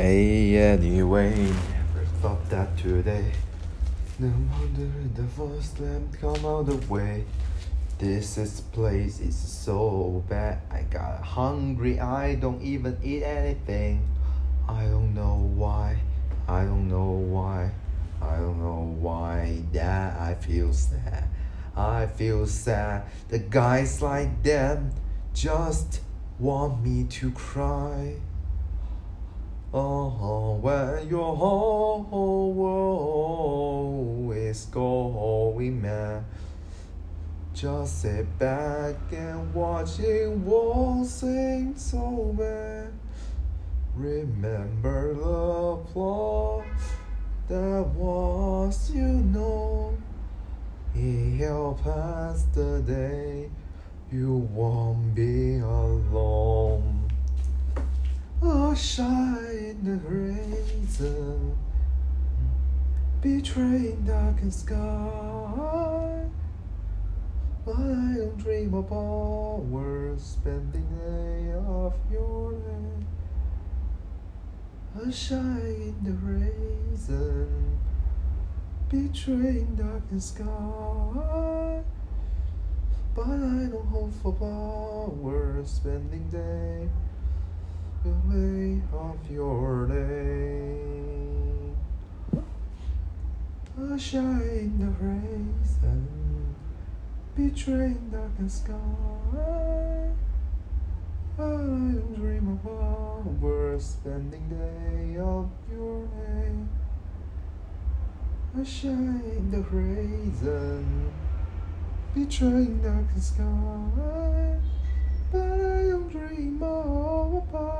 Hey, anyway, never thought that today. No wonder the first slam come out the way. This is place is so bad. I got hungry. I don't even eat anything. I don't know why. I don't know why. I don't know why that I feel sad. I feel sad. The guys like them just want me to cry. Oh, when your whole world is going mad, just sit back and watch it seem so bad. Remember the applause that was, you know. He'll pass the day, you won't be alone. Oh, shine raisin, betraying darkened sky. But I don't dream of hours spending day of your day. A shine the raisin, betraying darkened sky. But I don't hope for power spending day the way of your name. a shine the rays and betray dark and sky. I don't dream of overspending day of your name. a shine the rays betraying betray dark sky. But I don't dream of